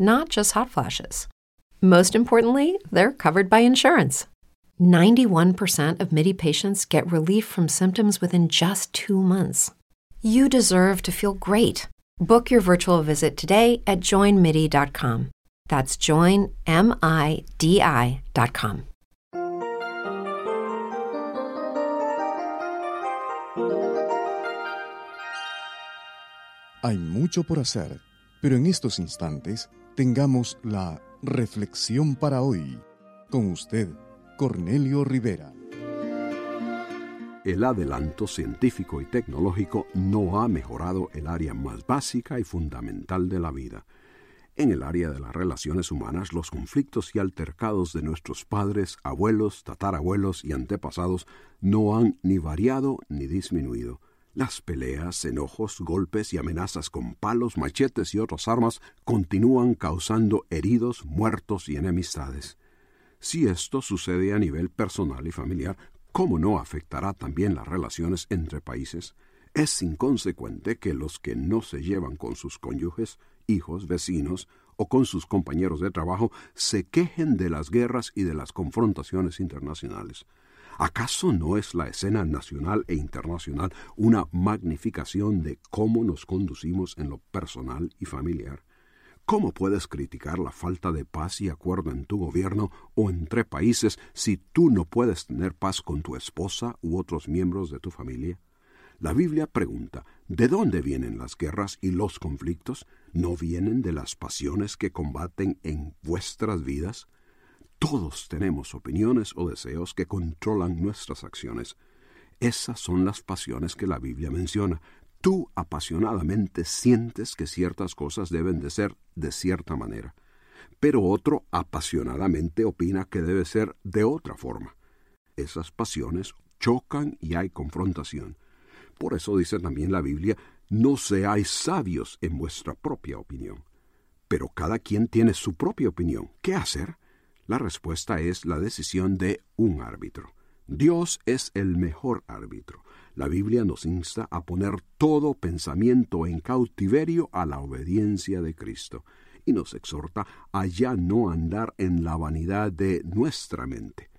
not just hot flashes. Most importantly, they're covered by insurance. 91% of MIDI patients get relief from symptoms within just two months. You deserve to feel great. Book your virtual visit today at joinmidi.com. That's joinmidi.com. Hay mucho por hacer, pero en estos instantes tengamos la reflexión para hoy. Con usted, Cornelio Rivera. El adelanto científico y tecnológico no ha mejorado el área más básica y fundamental de la vida. En el área de las relaciones humanas, los conflictos y altercados de nuestros padres, abuelos, tatarabuelos y antepasados no han ni variado ni disminuido. Las peleas, enojos, golpes y amenazas con palos, machetes y otras armas continúan causando heridos, muertos y enemistades. Si esto sucede a nivel personal y familiar, ¿cómo no afectará también las relaciones entre países? Es inconsecuente que los que no se llevan con sus cónyuges, hijos, vecinos o con sus compañeros de trabajo se quejen de las guerras y de las confrontaciones internacionales. ¿Acaso no es la escena nacional e internacional una magnificación de cómo nos conducimos en lo personal y familiar? ¿Cómo puedes criticar la falta de paz y acuerdo en tu gobierno o entre países si tú no puedes tener paz con tu esposa u otros miembros de tu familia? La Biblia pregunta, ¿de dónde vienen las guerras y los conflictos? ¿No vienen de las pasiones que combaten en vuestras vidas? Todos tenemos opiniones o deseos que controlan nuestras acciones. Esas son las pasiones que la Biblia menciona, Tú apasionadamente sientes que ciertas cosas deben de ser de cierta manera, pero otro apasionadamente opina que debe ser de otra forma. Esas pasiones chocan y hay confrontación. Por eso dice también la Biblia, no seáis sabios en vuestra propia opinión. Pero cada quien tiene su propia opinión. ¿Qué hacer? La respuesta es la decisión de un árbitro. Dios es el mejor árbitro. La Biblia nos insta a poner todo pensamiento en cautiverio a la obediencia de Cristo y nos exhorta a ya no andar en la vanidad de nuestra mente.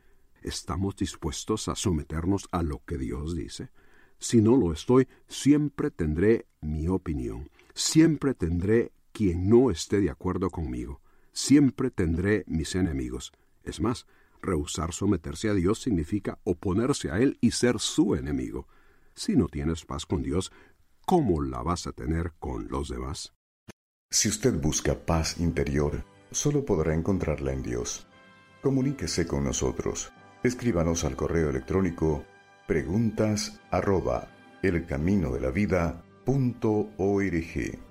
¿Estamos dispuestos a someternos a lo que Dios dice? Si no lo estoy, siempre tendré mi opinión, siempre tendré quien no esté de acuerdo conmigo, siempre tendré mis enemigos. Es más, rehusar someterse a Dios significa oponerse a Él y ser su enemigo. Si no tienes paz con Dios, ¿cómo la vas a tener con los demás? Si usted busca paz interior, solo podrá encontrarla en Dios. Comuníquese con nosotros. Escríbanos al correo electrónico preguntas arroba elcaminodelavida.org.